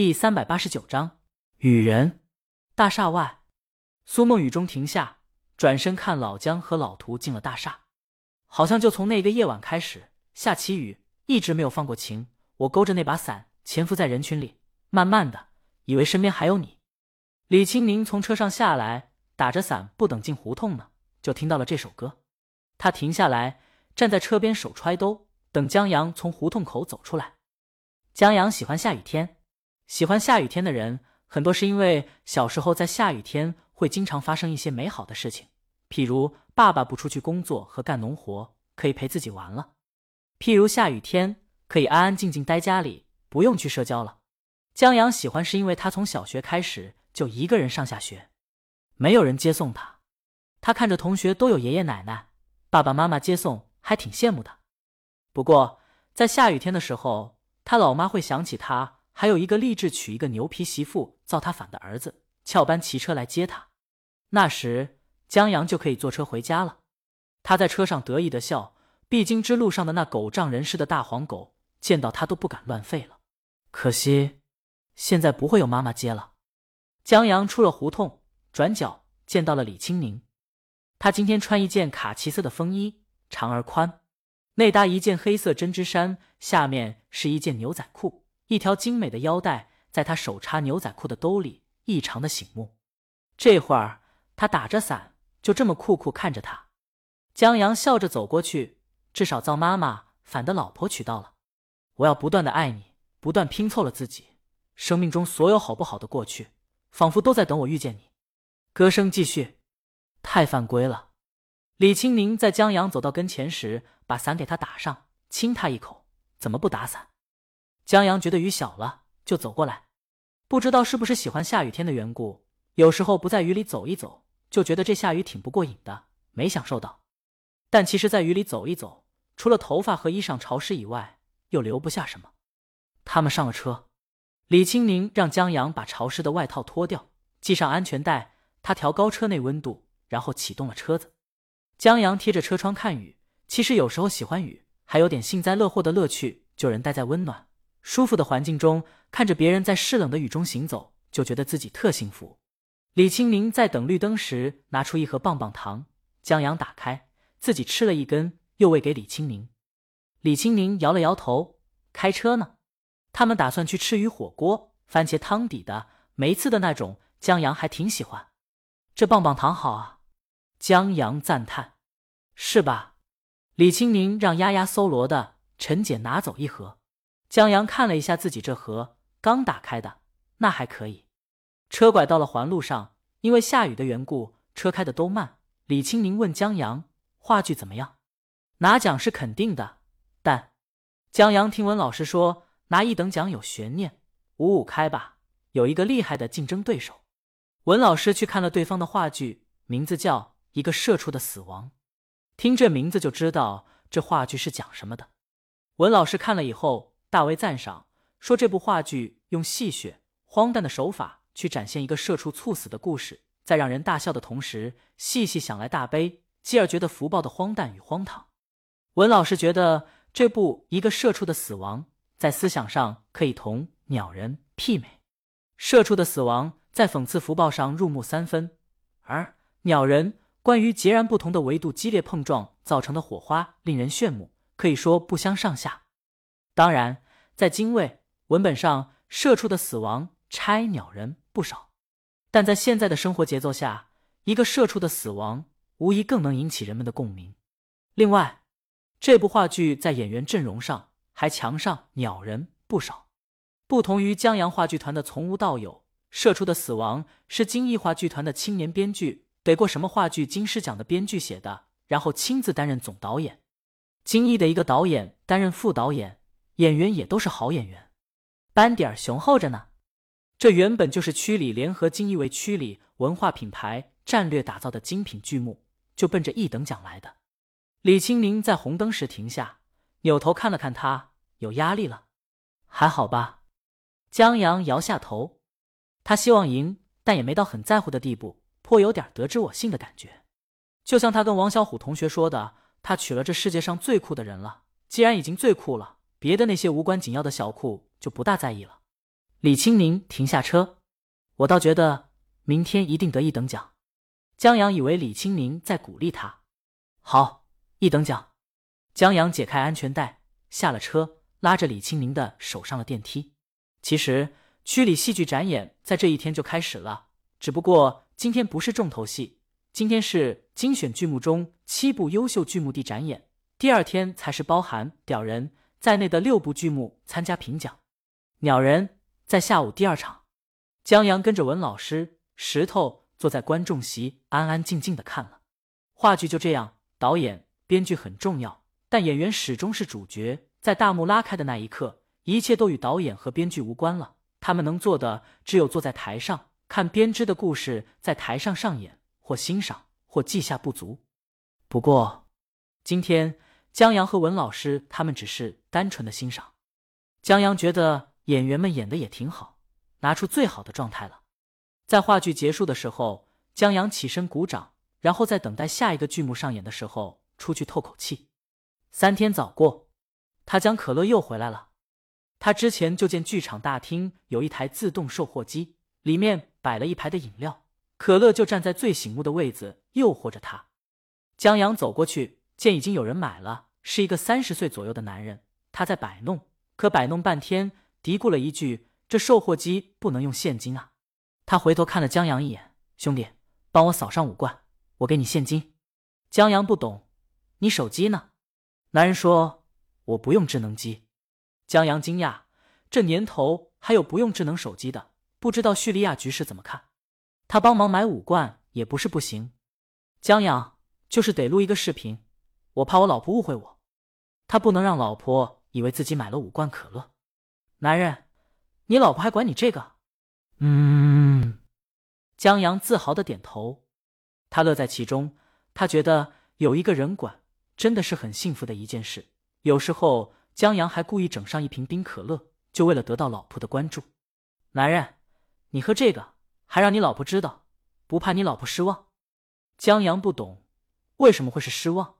第三百八十九章雨人。大厦外，苏梦雨中停下，转身看老姜和老涂进了大厦。好像就从那个夜晚开始下起雨，一直没有放过晴。我勾着那把伞，潜伏在人群里，慢慢的，以为身边还有你。李青宁从车上下来，打着伞，不等进胡同呢，就听到了这首歌。他停下来，站在车边，手揣兜，等江阳从胡同口走出来。江阳喜欢下雨天，喜欢下雨天的人很多，是因为小时候在下雨天会经常发生一些美好的事情，譬如爸爸不出去工作和干农活，可以陪自己玩了；譬如下雨天可以安安静静待家里，不用去社交了。江阳喜欢是因为他从小学开始就一个人上下学，没有人接送他，他看着同学都有爷爷奶奶、爸爸妈妈接送，还挺羡慕的。不过在下雨天的时候，他老妈会想起他还有一个立志娶一个牛皮媳妇造他反的儿子，翘班骑车来接他。那时江阳就可以坐车回家了。他在车上得意的笑。必经之路上的那狗仗人势的大黄狗见到他都不敢乱吠了。可惜现在不会有妈妈接了。江阳出了胡同，转角见到了李青宁。他今天穿一件卡其色的风衣，长而宽。内搭一件黑色针织衫，下面是一件牛仔裤，一条精美的腰带在他手插牛仔裤的兜里，异常的醒目。这会儿他打着伞，就这么酷酷看着他。江阳笑着走过去，至少造妈妈反的老婆娶到了。我要不断的爱你，不断拼凑了自己生命中所有好不好的过去，仿佛都在等我遇见你。歌声继续，太犯规了。李青宁在江阳走到跟前时，把伞给他打上，亲他一口。怎么不打伞？江阳觉得雨小了，就走过来。不知道是不是喜欢下雨天的缘故，有时候不在雨里走一走，就觉得这下雨挺不过瘾的，没享受到。但其实，在雨里走一走，除了头发和衣裳潮湿以外，又留不下什么。他们上了车，李青宁让江阳把潮湿的外套脱掉，系上安全带。他调高车内温度，然后启动了车子。江阳贴着车窗看雨，其实有时候喜欢雨，还有点幸灾乐祸的乐趣。就人待在温暖、舒服的环境中，看着别人在湿冷的雨中行走，就觉得自己特幸福。李青宁在等绿灯时，拿出一盒棒棒糖，江阳打开，自己吃了一根，又喂给李青宁。李青宁摇了摇头，开车呢。他们打算去吃鱼火锅，番茄汤底的，梅刺的那种。江阳还挺喜欢，这棒棒糖好啊。江阳赞叹：“是吧？”李青宁让丫丫搜罗的陈姐拿走一盒。江阳看了一下自己这盒，刚打开的，那还可以。车拐到了环路上，因为下雨的缘故，车开的都慢。李青宁问江阳：“话剧怎么样？拿奖是肯定的，但……”江阳听闻老师说拿一等奖有悬念，五五开吧，有一个厉害的竞争对手。文老师去看了对方的话剧。名字叫《一个社畜的死亡》，听这名字就知道这话剧是讲什么的。文老师看了以后大为赞赏，说这部话剧用戏谑、荒诞的手法去展现一个社畜猝死的故事，在让人大笑的同时，细细想来大悲，继而觉得福报的荒诞与荒唐。文老师觉得这部《一个社畜的死亡》在思想上可以同《鸟人》媲美，社畜的死亡在讽刺福报上入木三分，而。鸟人关于截然不同的维度激烈碰撞造成的火花令人炫目，可以说不相上下。当然，在精卫文本上，社畜的死亡拆鸟人不少，但在现在的生活节奏下，一个社畜的死亡无疑更能引起人们的共鸣。另外，这部话剧在演员阵容上还强上鸟人不少。不同于江阳话剧团的从无到有，社畜的死亡是京艺话剧团的青年编剧。得过什么话剧金狮奖的编剧写的，然后亲自担任总导演。京艺的一个导演担任副导演，演员也都是好演员，班底儿雄厚着呢。这原本就是区里联合金艺为区里文化品牌战略打造的精品剧目，就奔着一等奖来的。李青宁在红灯时停下，扭头看了看他，有压力了，还好吧？江阳摇下头，他希望赢，但也没到很在乎的地步。颇有点得知我幸的感觉，就像他跟王小虎同学说的，他娶了这世界上最酷的人了。既然已经最酷了，别的那些无关紧要的小酷就不大在意了。李青宁停下车，我倒觉得明天一定得一等奖。江阳以为李青宁在鼓励他。好，一等奖。江阳解开安全带，下了车，拉着李青宁的手上了电梯。其实区里戏剧展演在这一天就开始了，只不过今天不是重头戏，今天是精选剧目中七部优秀剧目地展演，第二天才是包含《屌人》在内的六部剧目参加评奖。《鸟人》在下午第二场，江阳跟着文老师、石头坐在观众席，安安静静的看了话剧。就这样，导演、编剧很重要。但演员始终是主角，在大幕拉开的那一刻，一切都与导演和编剧无关了。他们能做的只有坐在台上，看编织的故事在台上上演，或欣赏，或记下不足。不过，今天江阳和文老师他们只是单纯的欣赏。江阳觉得演员们演的也挺好，拿出最好的状态了。在话剧结束的时候，江阳起身鼓掌，然后在等待下一个剧目上演的时候出去透口气。三天早过，他将可乐又回来了。他之前就见剧场大厅有一台自动售货机，里面摆了一排的饮料，可乐就站在最醒目的位子，诱惑着他。江阳走过去，见已经有人买了，是一个三十岁左右的男人。他在摆弄，可摆弄半天，嘀咕了一句：“这售货机不能用现金啊。”他回头看了江阳一眼：“兄弟，帮我扫上五罐，我给你现金。”江阳不懂：“你手机呢？”男人说：“我不用智能机。”江阳惊讶：“这年头还有不用智能手机的？不知道叙利亚局势怎么看？”他帮忙买五罐也不是不行。江阳就是得录一个视频，我怕我老婆误会我，他不能让老婆以为自己买了五罐可乐。男人，你老婆还管你这个？嗯。江阳自豪的点头，他乐在其中，他觉得有一个人管。真的是很幸福的一件事。有时候江阳还故意整上一瓶冰可乐，就为了得到老婆的关注。男人，你喝这个还让你老婆知道，不怕你老婆失望？江阳不懂为什么会是失望。